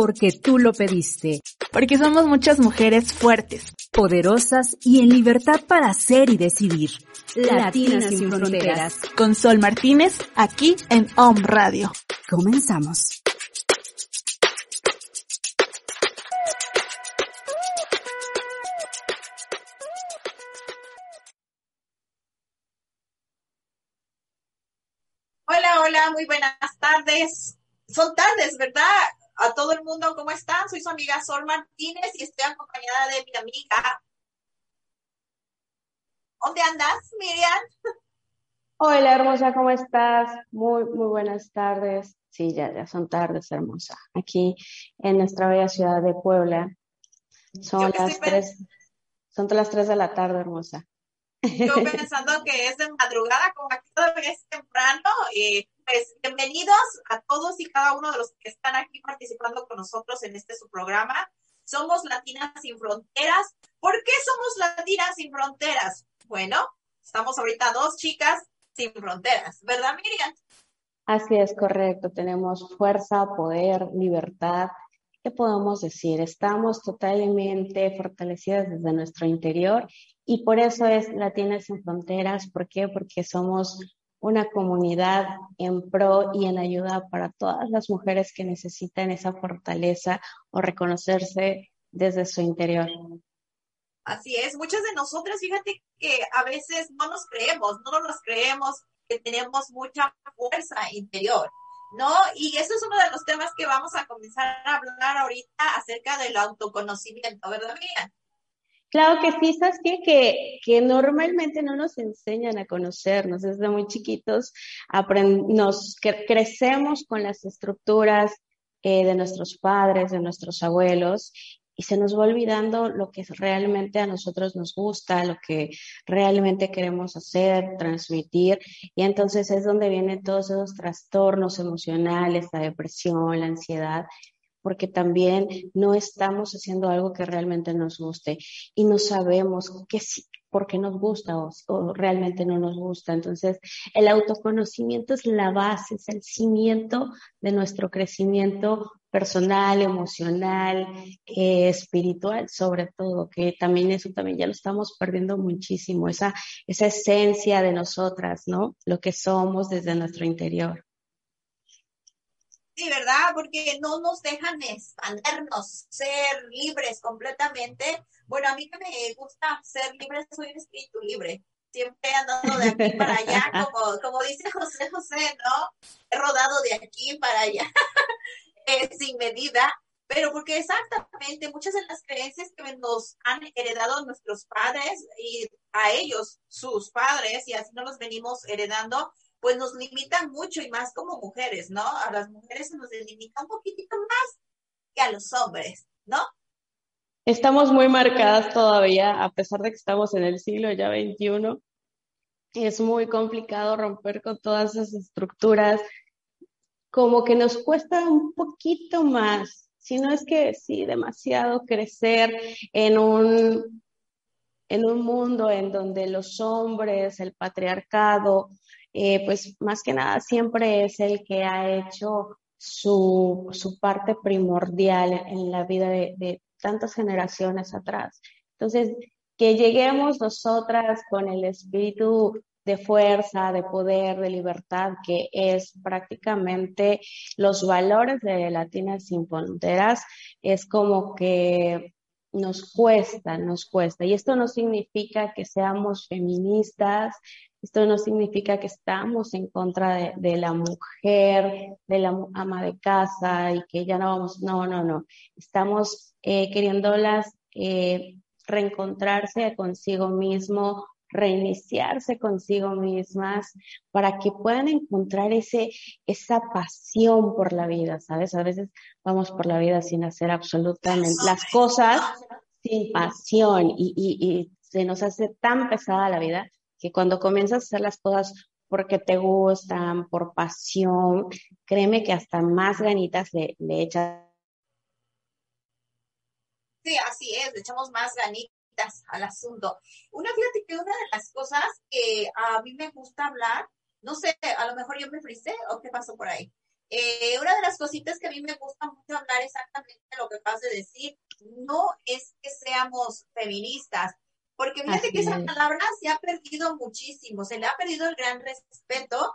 Porque tú lo pediste. Porque somos muchas mujeres fuertes, poderosas y en libertad para hacer y decidir. Latinas, sin, fronteras. Con Sol Martínez, aquí en OM Radio. Comenzamos. Hola, hola, muy buenas tardes. Son tardes, ¿verdad? A todo el mundo, ¿cómo están? Soy su amiga Sol Martínez y estoy acompañada de mi amiga. ¿Dónde andas, Miriam? Hola, hermosa, ¿cómo estás? Muy, muy buenas tardes. Sí, ya, ya son tardes, hermosa. Aquí en nuestra bella ciudad de Puebla. Son las tres, son las tres de la tarde, hermosa. Yo pensando que es de madrugada, como aquí todavía es temprano, y pues bienvenidos a todos y cada uno de los que están aquí participando con nosotros en este su programa. Somos Latinas sin Fronteras. ¿Por qué somos Latinas sin Fronteras? Bueno, estamos ahorita dos chicas sin fronteras, ¿verdad, Miriam? Así es, correcto. Tenemos fuerza, poder, libertad. ¿Qué podemos decir? Estamos totalmente fortalecidas desde nuestro interior y por eso es Latinas sin Fronteras. ¿Por qué? Porque somos una comunidad en pro y en ayuda para todas las mujeres que necesitan esa fortaleza o reconocerse desde su interior. Así es, muchas de nosotras, fíjate que a veces no nos creemos, no nos creemos que tenemos mucha fuerza interior, ¿no? Y eso es uno de los temas que vamos a comenzar a hablar ahorita acerca del autoconocimiento, ¿verdad, Miriam? Claro que sí, ¿sabes? Que, que normalmente no nos enseñan a conocernos desde muy chiquitos, nos crecemos con las estructuras eh, de nuestros padres, de nuestros abuelos, y se nos va olvidando lo que realmente a nosotros nos gusta, lo que realmente queremos hacer, transmitir, y entonces es donde vienen todos esos trastornos emocionales, la depresión, la ansiedad, porque también no estamos haciendo algo que realmente nos guste y no sabemos qué sí, por qué nos gusta o, o, realmente no nos gusta. Entonces, el autoconocimiento es la base, es el cimiento de nuestro crecimiento personal, emocional, eh, espiritual, sobre todo, que también eso también ya lo estamos perdiendo muchísimo, esa, esa esencia de nosotras, ¿no? Lo que somos desde nuestro interior. Sí, ¿verdad? Porque no nos dejan expandernos, ser libres completamente. Bueno, a mí que me gusta ser libre, soy un espíritu libre. Siempre he andado de aquí para allá, como, como dice José José, ¿no? He rodado de aquí para allá, eh, sin medida, pero porque exactamente muchas de las creencias que nos han heredado nuestros padres y a ellos, sus padres, y así nos los venimos heredando, pues nos limitan mucho y más como mujeres, ¿no? A las mujeres se nos limita un poquitito más que a los hombres, ¿no? Estamos muy marcadas todavía, a pesar de que estamos en el siglo ya XXI. Es muy complicado romper con todas esas estructuras. Como que nos cuesta un poquito más, si no es que sí, demasiado crecer en un, en un mundo en donde los hombres, el patriarcado, eh, pues más que nada siempre es el que ha hecho su, su parte primordial en la vida de, de tantas generaciones atrás. Entonces, que lleguemos nosotras con el espíritu de fuerza, de poder, de libertad, que es prácticamente los valores de Latinas sin Fronteras, es como que nos cuesta, nos cuesta. Y esto no significa que seamos feministas, esto no significa que estamos en contra de, la mujer, de la ama de casa y que ya no vamos, no, no, no. Estamos eh, queriéndolas eh, reencontrarse consigo mismo, reiniciarse consigo mismas para que puedan encontrar ese, esa pasión por la vida, ¿sabes? A veces vamos por la vida sin hacer absolutamente las cosas sin pasión y, y se nos hace tan pesada la vida que cuando comienzas a hacer las cosas porque te gustan, por pasión, créeme que hasta más ganitas le, le echas. Sí, así es, le echamos más ganitas al asunto. Una, fíjate que una de las cosas que a mí me gusta hablar, no sé, a lo mejor yo me frisé o qué pasó por ahí. Eh, una de las cositas que a mí me gusta mucho hablar exactamente lo que acabas de decir, no es que seamos feministas, porque fíjate que esa palabra se ha perdido muchísimo, se le ha perdido el gran respeto,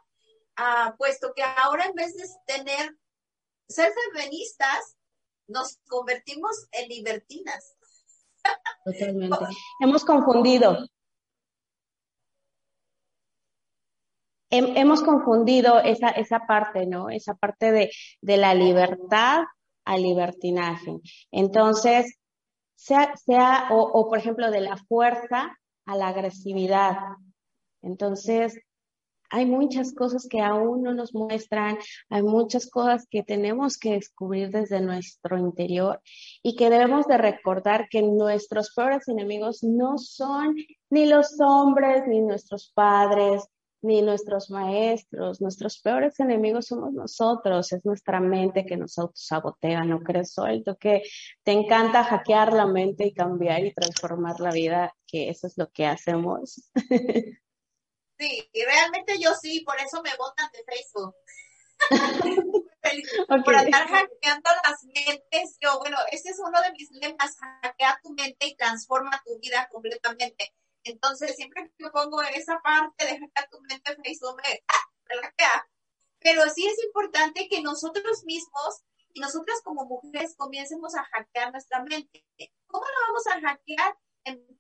ah, puesto que ahora en vez de tener, ser feministas, nos convertimos en libertinas. Totalmente. Hemos confundido. Hemos confundido esa, esa parte, ¿no? Esa parte de, de la libertad al libertinaje. Entonces, sea, o, o, por ejemplo, de la fuerza a la agresividad. Entonces, hay muchas cosas que aún no nos muestran, hay muchas cosas que tenemos que descubrir desde nuestro interior y que debemos de recordar que nuestros peores enemigos no son ni los hombres, ni nuestros padres, ni nuestros maestros. Nuestros peores enemigos somos nosotros, es nuestra mente que nos autosabotea, ¿no crees, Suelto? Que te encanta hackear la mente y cambiar y transformar la vida, que eso es lo que hacemos. Sí, y realmente yo sí, por eso me votan de Facebook. Por andar hackeando las mentes. Yo, bueno, ese es uno de mis lemas, hackea tu mente y transforma tu vida completamente. Entonces, siempre que pongo en esa parte de hackear tu mente, me, me hackea. Pero sí es importante que nosotros mismos y nosotras como mujeres comiencemos a hackear nuestra mente. ¿Cómo lo vamos a hackear?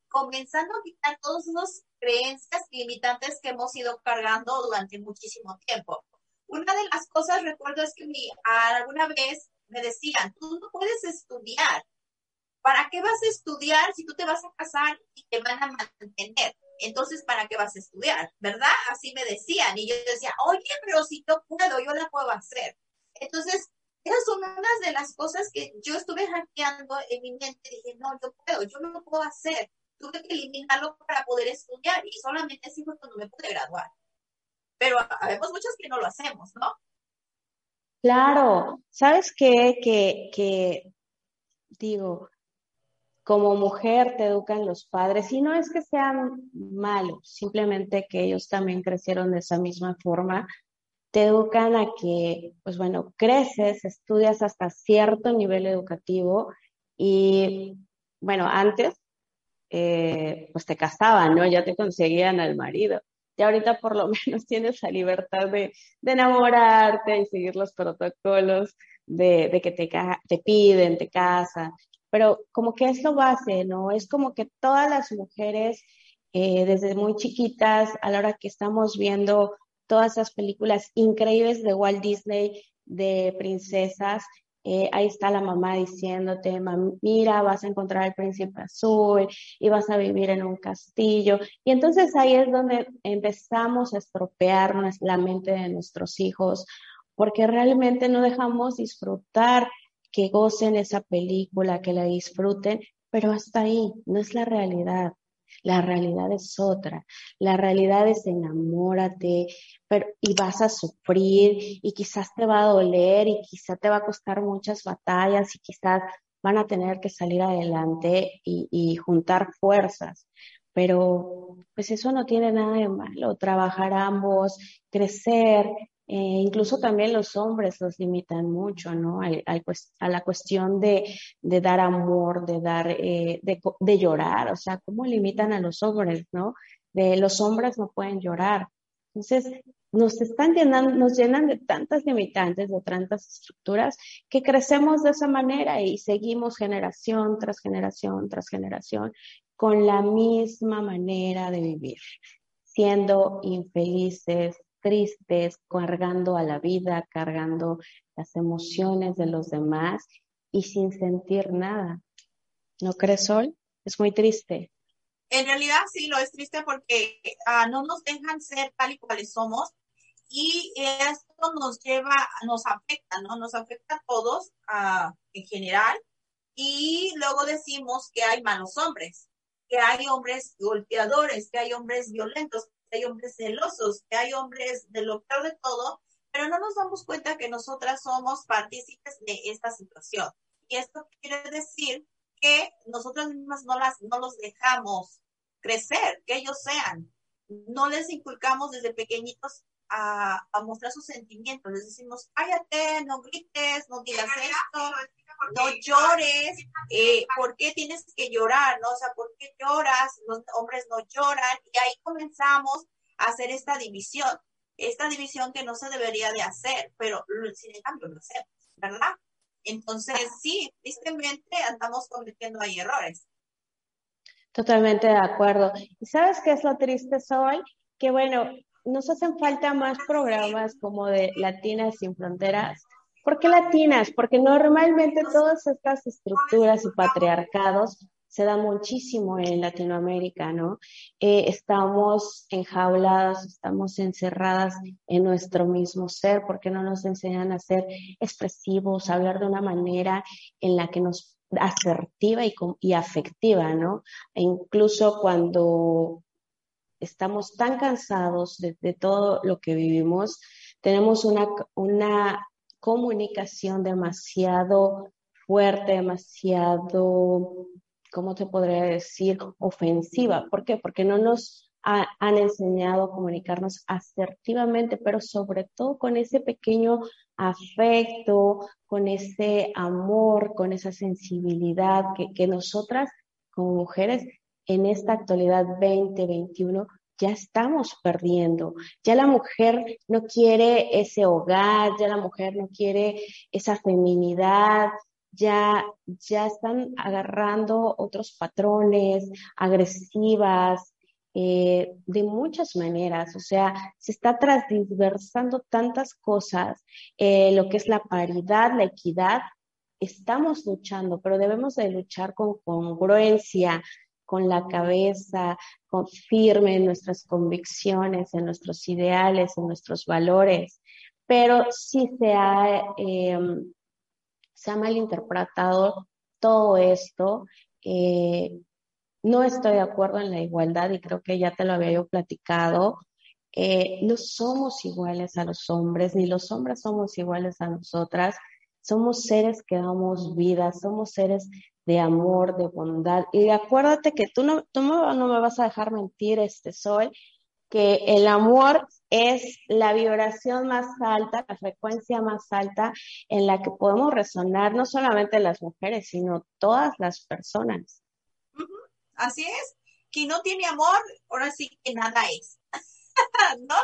comenzando a quitar todas esas creencias limitantes que hemos ido cargando durante muchísimo tiempo. Una de las cosas, recuerdo, es que mi, alguna vez me decían, tú no puedes estudiar. ¿Para qué vas a estudiar si tú te vas a casar y te van a mantener? Entonces, ¿para qué vas a estudiar? ¿Verdad? Así me decían. Y yo decía, oye, pero si yo puedo, yo la puedo hacer. Entonces, esas son unas de las cosas que yo estuve hackeando en mi mente. Dije, no, yo puedo, yo no lo puedo hacer. Tuve que eliminarlo para poder estudiar y solamente así fue cuando me pude graduar. Pero habemos muchas que no lo hacemos, ¿no? Claro, ¿sabes qué? Que, que digo, como mujer te educan los padres y no es que sean malos, simplemente que ellos también crecieron de esa misma forma te educan a que, pues bueno, creces, estudias hasta cierto nivel educativo y, bueno, antes, eh, pues te casaban, ¿no? Ya te conseguían al marido. Y ahorita por lo menos tienes la libertad de, enamorarte y seguir los protocolos de, que te, te piden, te casan. Pero como que es lo base, ¿no? Es como que todas las mujeres, eh, desde muy chiquitas, a la hora que estamos viendo todas esas películas increíbles de Walt Disney, de princesas. Eh, ahí está la mamá diciéndote, mira, vas a encontrar al príncipe azul y vas a vivir en un castillo. Y entonces ahí es donde empezamos a estropear la mente de nuestros hijos, porque realmente no dejamos disfrutar que gocen esa película, que la disfruten, pero hasta ahí, no es la realidad. La realidad es otra. La realidad es enamórate pero, y vas a sufrir y quizás te va a doler y quizás te va a costar muchas batallas y quizás van a tener que salir adelante y, y juntar fuerzas. Pero pues eso no tiene nada de malo. Trabajar ambos, crecer Eh, incluso también los hombres los limitan mucho, ¿no? a la cuestión de, dar amor, de dar, eh, de, llorar, o sea, ¿cómo limitan a los hombres, ¿no? De los hombres no pueden llorar. Entonces, nos están llenando, nos llenan de tantas limitantes, de tantas estructuras, que crecemos de esa manera y seguimos generación tras generación tras generación con la misma manera de vivir, siendo infelices, tristes, cargando a la vida, cargando las emociones de los demás y sin sentir nada. ¿No crees, Sol? Es muy triste. En realidad sí, lo es triste porque ah, no nos dejan ser tal y cuales somos y esto nos lleva, nos afecta, ¿no? Nos afecta a todos ah, en general y luego decimos que hay malos hombres, que hay hombres golpeadores, que hay hombres violentos, hay hombres celosos, que hay hombres de lo peor de todo, pero no nos damos cuenta que nosotras somos partícipes de esta situación. Y esto quiere decir que nosotras mismas no, las, no los dejamos crecer, que ellos sean. No les inculcamos desde pequeñitos a, mostrar sus sentimientos. Les decimos, cállate, no grites, no digas esto, no llores. Eh, ¿Por qué tienes que llorar? ¿no? O sea, ¿por qué lloras? Los hombres no lloran. Y ahí comenzamos a hacer esta división. Esta división que no se debería de hacer, pero sin embargo lo hacemos, ¿verdad? Entonces, sí, tristemente andamos cometiendo ahí errores. Totalmente de acuerdo. ¿Y sabes qué es lo triste, hoy? Que bueno, nos hacen falta más programas como de Latinas sin Fronteras. ¿Por qué latinas? Porque normalmente todas estas estructuras y patriarcados se dan muchísimo en Latinoamérica, ¿no? Eh, estamos enjauladas, estamos encerradas en nuestro mismo ser, porque no nos enseñan a ser expresivos, a hablar de una manera en la que nos asertiva y, y afectiva, ¿no? E incluso cuando estamos tan cansados de, todo lo que vivimos, tenemos una, una comunicación demasiado fuerte, demasiado, ¿cómo te podría decir? Ofensiva. ¿Por qué? Porque no nos han enseñado a comunicarnos asertivamente, pero sobre todo con ese pequeño afecto, con ese amor, con esa sensibilidad que, nosotras como mujeres en esta actualidad 2021 ya estamos perdiendo. Ya la mujer no quiere ese hogar, ya la mujer no quiere esa feminidad, ya, ya están agarrando otros patrones agresivas, eh, de muchas maneras, o sea, se está transversando tantas cosas, eh, lo que es la paridad, la equidad, estamos luchando, pero debemos de luchar con congruencia, con la cabeza, con firme en nuestras convicciones, en nuestros ideales, en nuestros valores. Pero sí se ha, em, se ha malinterpretado todo esto. Eh, no estoy de acuerdo en la igualdad y creo que ya te lo había yo platicado. Eh, no somos iguales a los hombres, ni los hombres somos iguales a nosotras. Somos seres que damos vida, somos seres de amor, de bondad. Y acuérdate que tú no, tú no, me vas a dejar mentir, este Sol, que el amor es la vibración más alta, la frecuencia más alta en la que podemos resonar no solamente las mujeres, sino todas las personas. Así es. Quien no tiene amor, ahora sí que nada es. ¿No?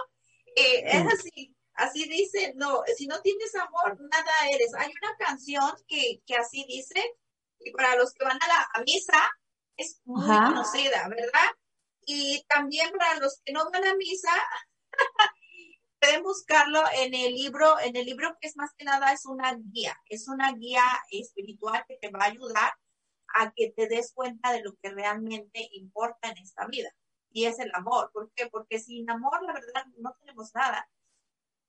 Eh, es así. Así dice, no, si no tienes amor, nada eres. Hay una canción que, que así dice, y para los que van a la misa, es muy conocida, ¿verdad? Y también para los que no van a misa, pueden buscarlo en el libro, en el libro que es más que nada es una guía, es una guía espiritual que te va a ayudar a que te des cuenta de lo que realmente importa en esta vida. Y es el amor. ¿Por qué? Porque sin amor, la verdad, no tenemos nada.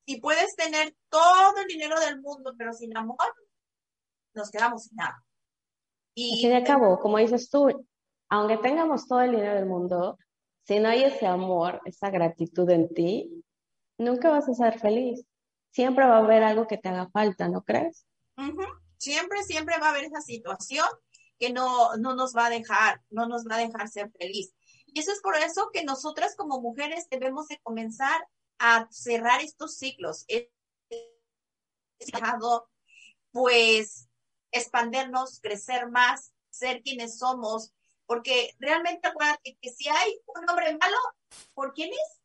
Si puedes tener todo el dinero del mundo, pero sin amor, nos quedamos sin nada. Y de cabo, como dices tú, aunque tengamos todo el dinero del mundo, si no hay ese amor, esa gratitud en ti, nunca vas a ser feliz. Siempre va a haber algo que te haga falta, ¿no crees? Siempre, siempre va a haber esa situación que no, no nos va a dejar, no nos va a dejar ser feliz. Y eso es por eso que nosotras como mujeres debemos de comenzar a cerrar estos ciclos. Pues, expandernos, crecer más, ser quienes somos, porque realmente acuérdate que si hay un hombre malo, ¿por quién es?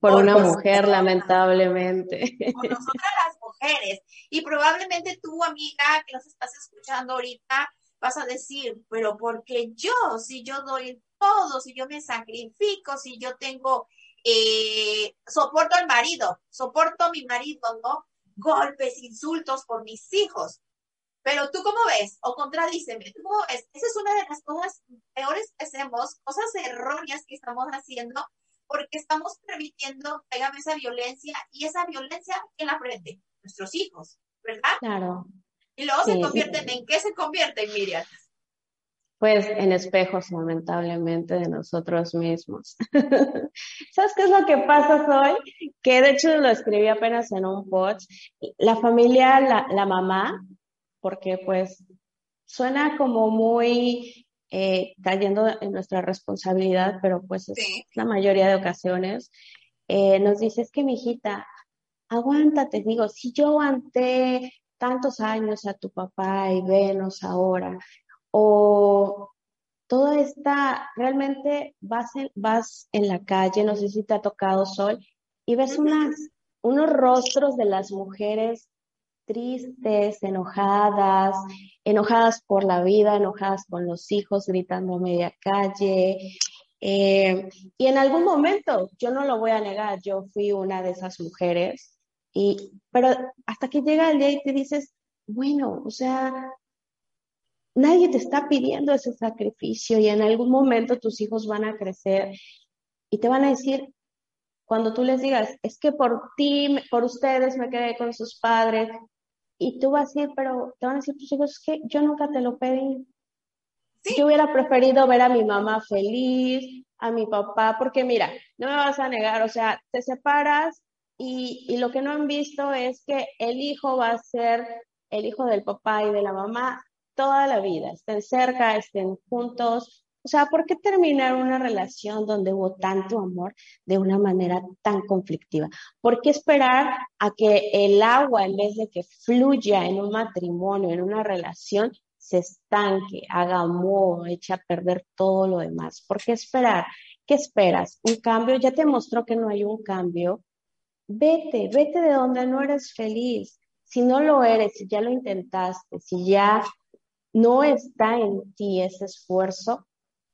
Por, una mujer, lamentablemente. Por nosotras las mujeres. Y probablemente tú, amiga, que nos estás escuchando ahorita, vas a decir, pero porque yo, si yo doy todo, si yo me sacrifico, si yo tengo, eh, soporto al marido, soporto a mi marido, ¿no? Golpes, insultos por mis hijos. Pero tú cómo ves, o contradíceme, tú cómo ves, esa es una de las cosas peores que hacemos, cosas erróneas que estamos haciendo, porque estamos permitiendo que esa violencia y esa violencia en la frente, nuestros hijos, ¿verdad? Claro. Y luego se convierten, ¿en qué se convierten, Miriam? Pues en espejos, lamentablemente, de nosotros mismos. ¿Sabes qué es lo que pasa hoy? Que de hecho lo escribí apenas en un post. La familia, la, la mamá, porque pues suena como muy eh, cayendo en nuestra responsabilidad, pero pues es la mayoría de ocasiones, eh, nos dice, es que mi hijita, aguántate, digo, si yo aguanté tantos años a tu papá y venos ahora, o toda esta, realmente vas en, vas en la calle, no sé si te ha tocado sol, y ves unas, unos rostros de las mujeres tristes, enojadas, enojadas por la vida, enojadas con los hijos, gritando a media calle. Eh, y en algún momento, yo no lo voy a negar, yo fui una de esas mujeres, y, pero hasta que llega el día y te dices, bueno, o sea, nadie te está pidiendo ese sacrificio y en algún momento tus hijos van a crecer y te van a decir, cuando tú les digas, es que por ti, por ustedes me quedé con sus padres, y tú vas a decir, pero te van a decir tus hijos, es que yo nunca te lo pedí. Yo hubiera preferido ver a mi mamá feliz, a mi papá, porque mira, no me vas a negar, o sea, te separas y, y lo que no han visto es que el hijo va a ser el hijo del papá y de la mamá toda la vida, estén cerca, estén juntos, o sea, ¿por qué terminar una relación donde hubo tanto amor de una manera tan conflictiva? ¿Por qué esperar a que el agua, en vez de que fluya en un matrimonio, en una relación, se estanque, haga moho, eche a perder todo lo demás? ¿Por qué esperar? ¿Qué esperas? ¿Un cambio? Ya te mostró que no hay un cambio. Vete, vete de donde no eres feliz. Si no lo eres, si ya lo intentaste, si ya no está en ti ese esfuerzo,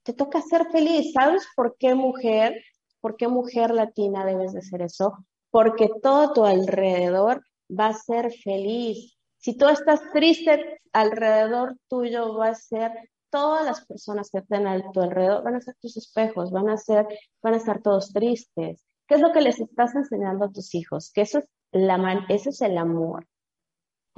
te toca ser feliz. ¿Sabes por qué mujer? ¿Por qué mujer latina debes de ser eso? Porque todo tu alrededor va a ser feliz. Si tú estás triste, alrededor tuyo va a ser todas las personas que estén a tu alrededor van a ser tus espejos, van a ser, van a estar todos tristes. ¿Qué es lo que les estás enseñando a tus hijos? Que eso es la eso es el amor.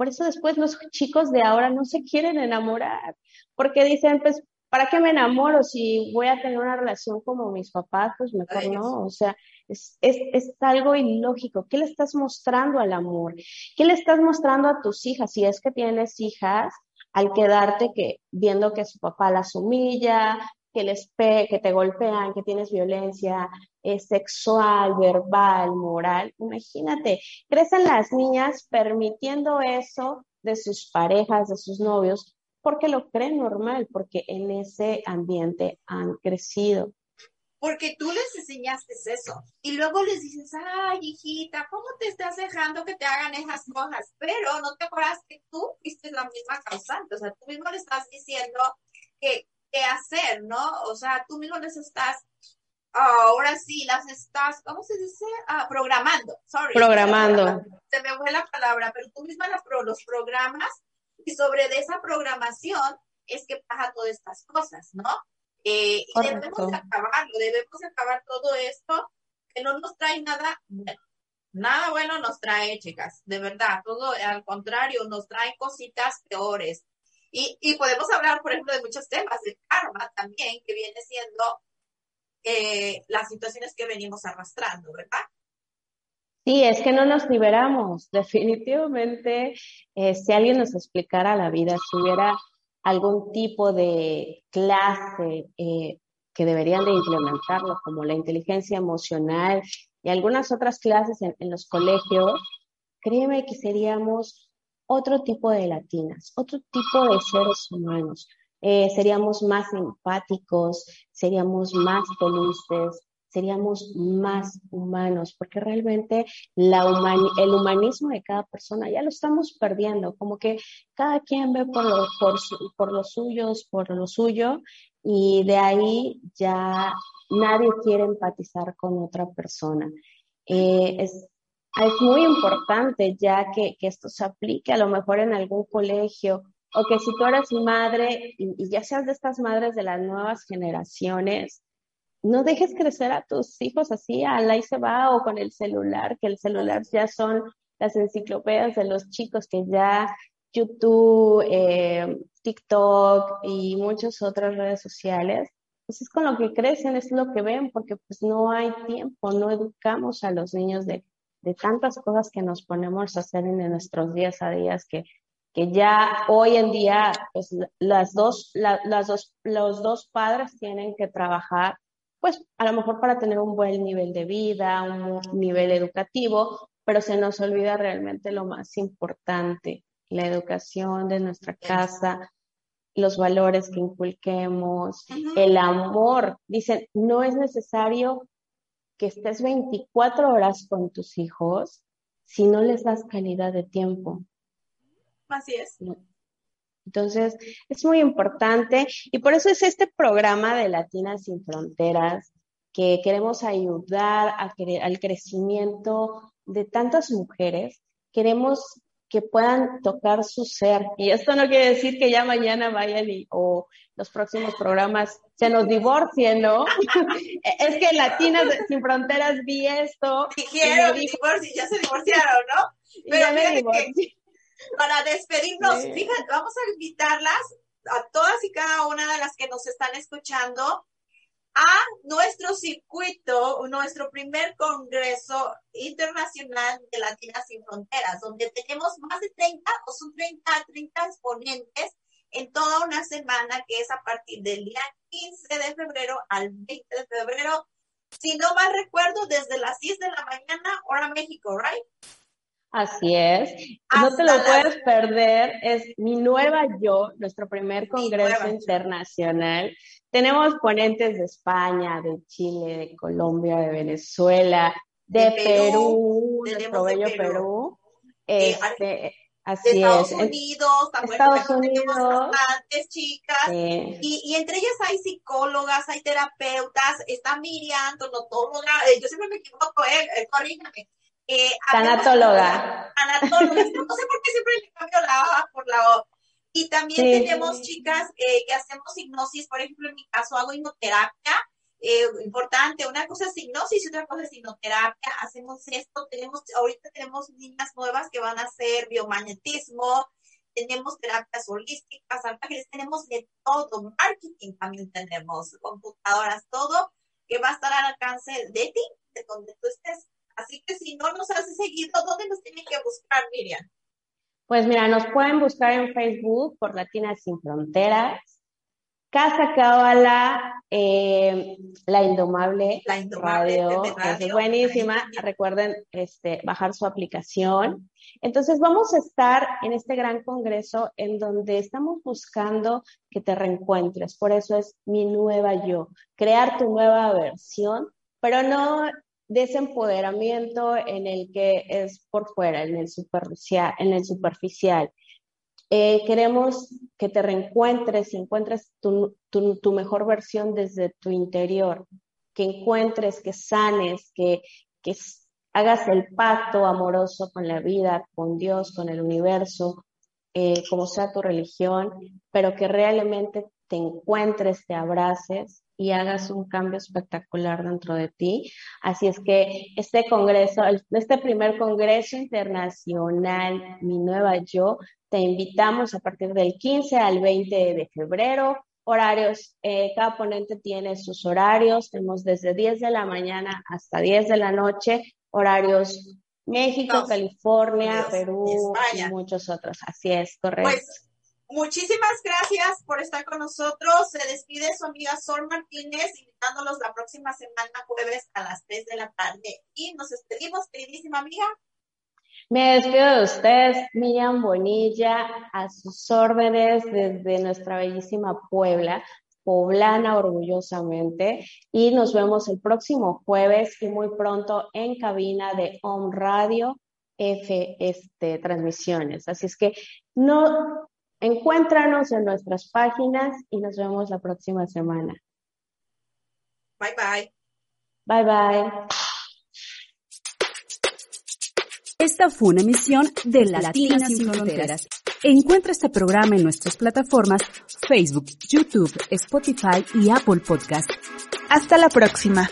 Por eso después los chicos de ahora no se quieren enamorar, porque dicen, pues ¿para qué me enamoro si voy a tener una relación como mis papás? Pues mejor no, o sea, es, es, es, algo ilógico. ¿Qué le estás mostrando al amor? ¿Qué le estás mostrando a tus hijas? Si es que tienes hijas, al quedarte que, viendo que su papá las humilla, que les pe que te golpean, que tienes violencia eh, sexual, verbal, moral. Imagínate, crecen las niñas permitiendo eso de sus parejas, de sus novios, porque lo creen normal, porque en ese ambiente han crecido. Porque tú les enseñaste eso. Y luego les dices, ay, hijita, ¿cómo te estás dejando que te hagan esas cosas? Pero no te acuerdas que tú fuiste la misma causante. O sea, tú mismo le estás diciendo que, qué hacer, ¿no? O sea, tú mismo les estás ahora sí las estás, ¿cómo se dice? Ah, programando, sorry. Programando. Se me fue la palabra, pero tú misma los programas y sobre de esa programación es que pasa todas estas cosas, ¿no? Eh, y debemos acabarlo, debemos acabar todo esto que no nos trae nada bueno. Nada bueno nos trae, chicas, de verdad, todo al contrario, nos trae cositas peores. Y, podemos hablar, por ejemplo, de muchos temas, de karma también, que viene siendo eh, las situaciones que venimos arrastrando, ¿verdad? Sí, es que no nos liberamos. Definitivamente, eh, si alguien nos explicara la vida, si hubiera algún tipo de clase, eh, que deberían de implementarlo, como la inteligencia emocional y algunas otras clases en, los colegios, créeme que seríamos otro tipo de latinas, otro tipo de seres humanos. Eh, seríamos más empáticos, seríamos más felices, seríamos más humanos, porque realmente el humanismo de cada persona ya lo estamos perdiendo, como que cada quien ve por lo, por, por los suyos, por lo suyo, y de ahí ya nadie quiere empatizar con otra persona. Eh, es, es, muy importante ya que, que, esto se aplique a lo mejor en algún colegio o que si tú eres madre y, y ya seas de estas madres de las nuevas generaciones, no dejes crecer a tus hijos así, al ahí se va o con el celular, que el celular ya son las enciclopedias de los chicos que ya YouTube, eh, TikTok y muchas otras redes sociales, pues es con lo que crecen, es lo que ven, porque pues no hay tiempo, no educamos a los niños de, de tantas cosas que nos ponemos a hacer en nuestros días a días que, que ya hoy en día pues las dos, las dos, los dos padres tienen que trabajar pues a lo mejor para tener un buen nivel de vida, un nivel educativo, pero se nos olvida realmente lo más importante, la educación de nuestra casa, los valores que inculquemos, el amor. Dicen, no es necesario que estés 24 horas con tus hijos si no les das calidad de tiempo. Así es. Entonces, es muy importante y por eso es este programa de Latinas sin Fronteras que queremos ayudar al crecimiento de tantas mujeres. Queremos que puedan tocar su ser. Y esto no quiere decir que ya mañana vayan y, o los próximos programas se nos divorcien, ¿no? es que Latinas sin Fronteras vi esto. Dijeron, ya se divorciaron, ¿no? Pero que para despedirnos, fíjate, vamos a invitarlas a todas y cada una de las que nos están escuchando a nuestro circuito, nuestro primer Congreso Internacional de Latinas Sin Fronteras, donde tenemos más de 30 o son 30, 30 exponentes en toda una semana que es a partir del día 15 de febrero al 20 de febrero. Si no mal recuerdo, desde las 10 de la mañana, hora México, ¿right? Así es. no te lo puedes perder. Es mi nueva yo, nuestro primer congreso internacional. Tenemos ponentes de España, de Chile, de Colombia, de Venezuela, de, Perú, de bello Perú. Este, así Estados es. Unidos, Estados Unidos. bastantes chicas. Y, y, entre ellas hay psicólogas, hay terapeutas, está Miriam, tonotóloga, eh, yo siempre me equivoco, eh, eh corríjame eh, Anatóloga. Anatóloga. No sé por qué siempre le cambio la A por la O. Y también tenemos chicas eh, que hacemos hipnosis, por ejemplo, en mi caso hago hipnoterapia. Eh, importante, una cosa es hipnosis y otra cosa es hipnoterapia. Hacemos esto, tenemos, ahorita tenemos niñas nuevas que van a hacer biomagnetismo, tenemos terapias holísticas, ángeles, tenemos de todo, marketing también tenemos, computadoras, todo que va a estar al alcance de ti, de donde tú estés. Así que si no nos has seguido, ¿dónde nos tienen que buscar, Miriam? Pues mira, nos pueden buscar en Facebook por Latinas Sin Fronteras, Casa Cábala, eh, La Indomable, la Indomable Radio, es buenísima. Recuerden este, bajar su aplicación. Entonces vamos a estar en este gran congreso en donde estamos buscando que te reencuentres. Por eso es mi nueva yo, crear tu nueva versión, pero no desempoderamiento en el que es por fuera, en el superficial. Eh, queremos que te reencuentres encuentres tu, tu, mejor versión desde tu interior, que encuentres, que sanes, que, que hagas el pacto amoroso con la vida, con Dios, con el universo, eh, como sea tu religión, pero que realmente te encuentres, te abraces y hagas un cambio espectacular dentro de ti. Así es que este congreso, este primer congreso internacional, Mi Nueva Yo, te invitamos a partir del 15 al 20 de febrero. Horarios, eh, cada ponente tiene sus horarios, tenemos desde 10 de la mañana hasta 10 de la noche, horarios México, California, Perú y muchos otros. Así es, correcto. Pues, Muchísimas gracias por estar con nosotros. Se despide su amiga Sol Martínez, invitándolos la próxima semana, jueves a las 3 de la tarde. Y nos despedimos, queridísima amiga. Me despido de ustedes, Miriam Bonilla, a sus órdenes desde nuestra bellísima Puebla, poblana orgullosamente, y nos vemos el próximo jueves y muy pronto en cabina de Home Radio F este, transmisiones. Así es que no encuéntranos en nuestras páginas y nos vemos la próxima semana. Bye bye. Bye bye. Esta fue una emisión de Latinas, sin, Fronteras. Encuentra este programa en nuestras plataformas Facebook, YouTube, Spotify y Apple Podcast. Hasta la próxima.